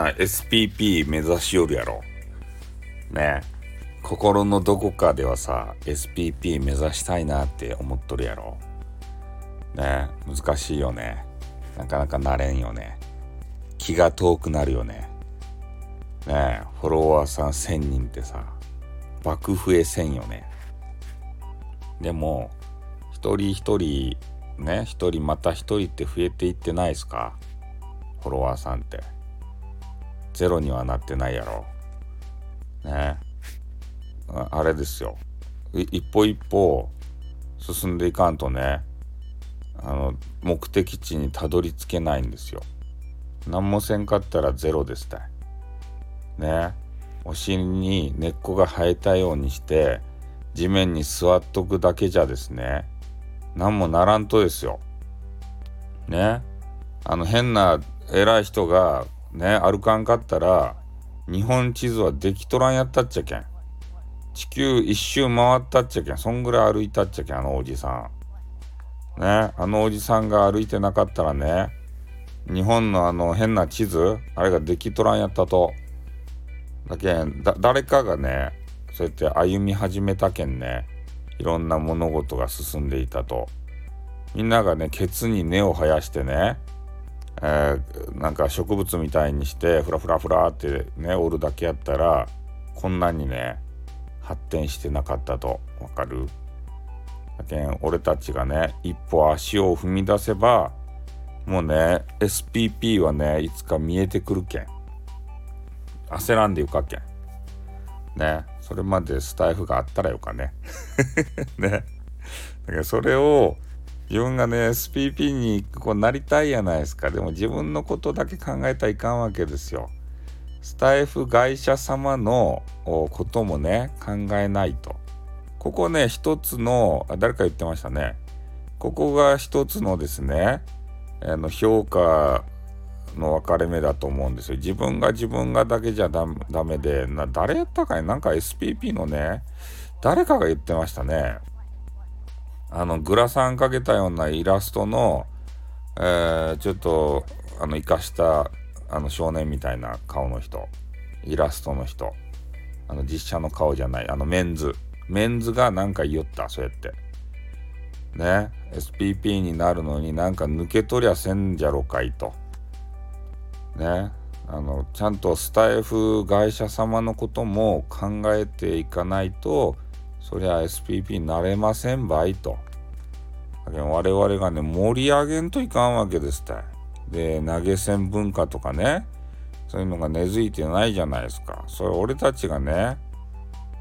な SPP 目指しよるやろ。ね心のどこかではさ SPP 目指したいなって思っとるやろ。ね難しいよね。なかなかなれんよね。気が遠くなるよね。ねフォロワーさん1000人ってさ爆増えせんよね。でも一人一人ね一人また一人って増えていってないですか？フォロワーさんってゼロにはなってないやろ。ね。あれですよ。一歩一歩進んでいかんとねあの目的地にたどり着けないんですよ。何もせんかったらゼロですたい。ね。お尻に根っこが生えたようにして地面に座っとくだけじゃですね何もならんとですよ。ね。あの変な偉い人がね歩かんかったら日本地図はできとらんやったっちゃけん。地球一周回ったっちゃけん。そんぐらい歩いたっちゃけんあのおじさん。ねあのおじさんが歩いてなかったらね日本のあの変な地図あれができとらんやったと。だけん誰かがねそうやって歩み始めたけんねいろんな物事が進んでいたと。みんながねケツに根を生やしてねえー、なんか植物みたいにしてフラフラフラってねおるだけやったらこんなにね発展してなかったとわかる？だけん俺たちがね一歩足を踏み出せばもうね SPP はねいつか見えてくるけん。焦らんでよかけん。ね。それまでスタイフがあったらよかね。ね。だからそれを自分がね SPP にこうなりたいやないですか。でも自分のことだけ考えたらいかんわけですよ。スタイフ会社様のこともね考えないと。ここね一つの誰か言ってましたね。ここが一つのですねあの評価の分かれ目だと思うんですよ。自分が自分がだけじゃダメでな誰やったかい？なんか SPP のね誰かが言ってましたね。あのグラサンかけたようなイラストの、えー、ちょっとあの生かしたあの少年みたいな顔の人。イラストの人。あの実写の顔じゃない。あのメンズ。メンズがなんか言ったそうやって。ね。SPP になるのになんか抜け取りゃせんじゃろかいと。ね。あのちゃんとスタイフ会社様のことも考えていかないとそりゃ SPP になれませんばいと。我々がね、盛り上げんといかんわけですたい。で、投げ銭文化とかね、そういうのが根付いてないじゃないですか。それ俺たちがね、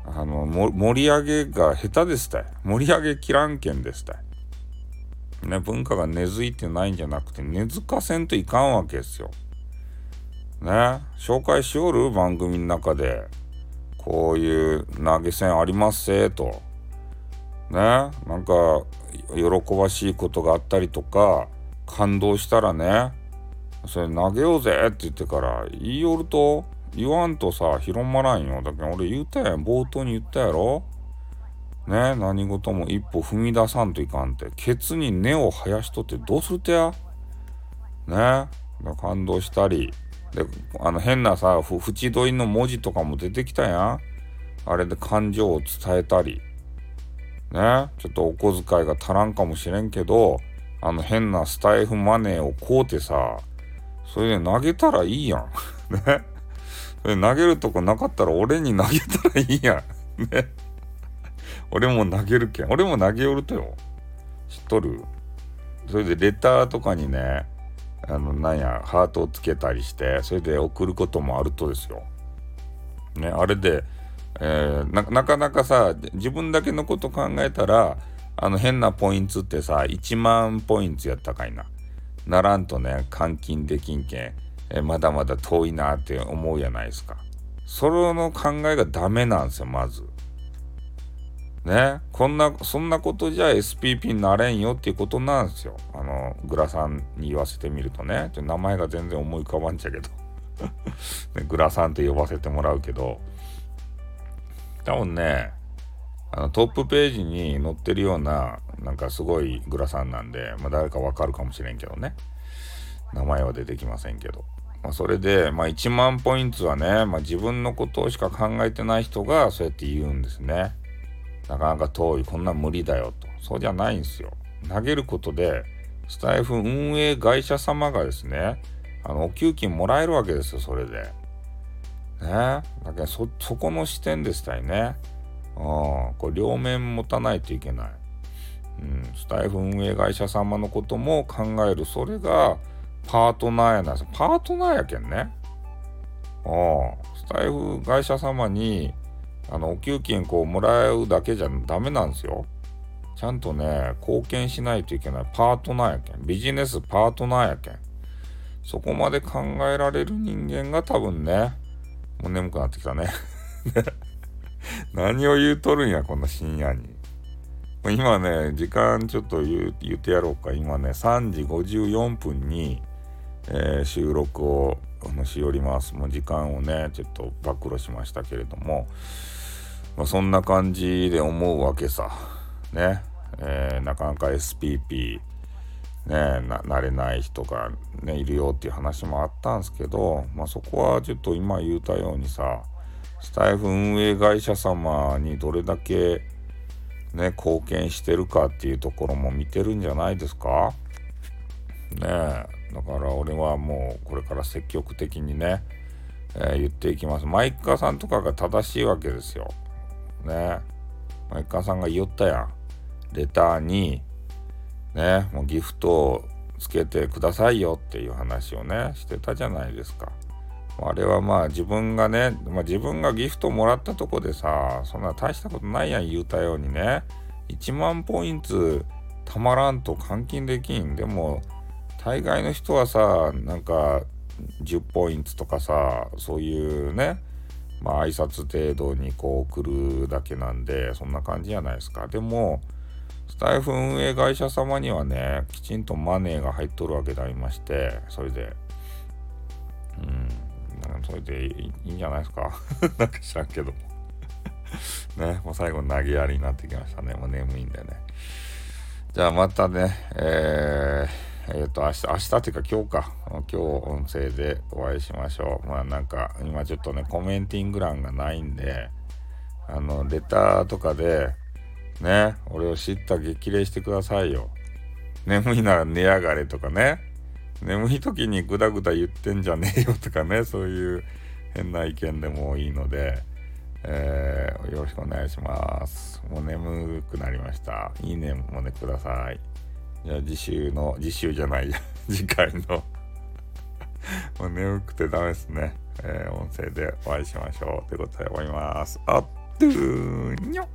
あの、盛り上げが下手ですたい。盛り上げきらんけんですたい。ね、文化が根付いてないんじゃなくて、根付かせんといかんわけですよ。ね、紹介しおる？番組の中で。こういう投げ銭ありますせと。ね、なんか喜ばしいことがあったりとか感動したらねそれ投げようぜって言ってから言いよると言わんとさ広まらんよ。だけど俺言ったやん。冒頭に言ったやろ。ね？何事も一歩踏み出さんといかんって。ケツに根を生やしとってどうするてや？ね？感動したりで、あの変なさ、縁取りの文字とかも出てきたやん。あれで感情を伝えたり。ね。ちょっとお小遣いが足らんかもしれんけど、あの変なスタイフマネーを買うてさ、それで投げたらいいやん。ね。それ投げるとこなかったら俺に投げたらいいやん。ね。俺も投げるけん。俺も投げよるとよ。知っとる？それでレターとかにね、あのなんやハートをつけたりしてそれで送ることもあるとですよ。ねあれで、えー、なかなかさ自分だけのこと考えたらあの変なポイントってさ1万ポイントやったかいな。ならんとね換金できんけん、えー、まだまだ遠いなって思うやないですか。それの考えがダメなんですよまず。ね、こんな、そんなことじゃ SPP になれんよっていうことなんですよ。あの、グラさんに言わせてみるとね、名前が全然思い浮かばんちゃけど ね、グラさんと呼ばせてもらうけど、多分ね、あのトップページに載ってるような、なんかすごいグラさんなんで、まあ誰かわかるかもしれんけどね。名前は出てきませんけど。まあ、それで、まあ、1万ポイントはね、まあ、自分のことしか考えてない人がそうやって言うんですね。なかなか遠い、こんな無理だよと。そうじゃないんですよ。投げることで、スタイフ運営会社様がですね、あの、お給金もらえるわけですよ、それで。ね。だけど、そ、そこの視点でしたいね。うん。これ両面持たないといけない。うん。スタイフ運営会社様のことも考える。それが、パートナーやなパートナーやけんね。うん。スタイフ会社様に、あの、お給金こうもらうだけじゃダメなんですよ。ちゃんとね、貢献しないといけないパートナーやけん。ビジネスパートナーやけん。そこまで考えられる人間が多分ね、もう眠くなってきたね。何を言うとるんや、こんな深夜に。今ね、時間ちょっと言言ってやろうか。今ね、3時54分に、えー、収録をしおります。もう時間をね、ちょっと暴露しましたけれども、まあ、そんな感じで思うわけさ。ね。えー、なかなか SPP、ね、なれない人が、ね、いるよっていう話もあったんですけど、まあ、そこはちょっと今言うたようにさ、スタイフ運営会社様にどれだけね、貢献してるかっていうところも見てるんじゃないですか？ねえ。だから俺はもうこれから積極的にね、えー、言っていきます。マイカーさんとかが正しいわけですよ。ね。マイカーさんが言ったやん。レターに、ね、もうギフトをつけてくださいよっていう話をね、してたじゃないですか。あれはまあ自分がね、まあ、自分がギフトもらったとこでさ、そんな大したことないやん言うたようにね、1万ポイントたまらんと換金できん。でも、大概の人はさ、なんか10ポイントとかさ、そういうね、まあ挨拶程度にこう送るだけなんで、そんな感じじゃないですか。でも、スタイフ運営会社様にはね、きちんとマネーが入っとるわけでありまして、それで、うん、それでいいんじゃないですか？なんか知らんけど ね、もう最後投げやりになってきましたね。もう眠いんでね。じゃあまたね、えー、えっ、ー、と、明日、明日っていうか今日か。今日音声でお会いしましょう。まあなんか、今ちょっとね、コメンティング欄がないんで、あの、レターとかで、ね、俺を知った激励してくださいよ。眠いなら寝やがれとかね。眠い時にグダグダ言ってんじゃねえよとかね、そういう変な意見でもいいので、えー、よろしくお願いします。もう眠くなりました。いいねもねください。じゃあ次週の、次週じゃないや、次回のもう眠くてダメですね。えー、音声でお会いしましょう。ということで思います。あっとーにょっ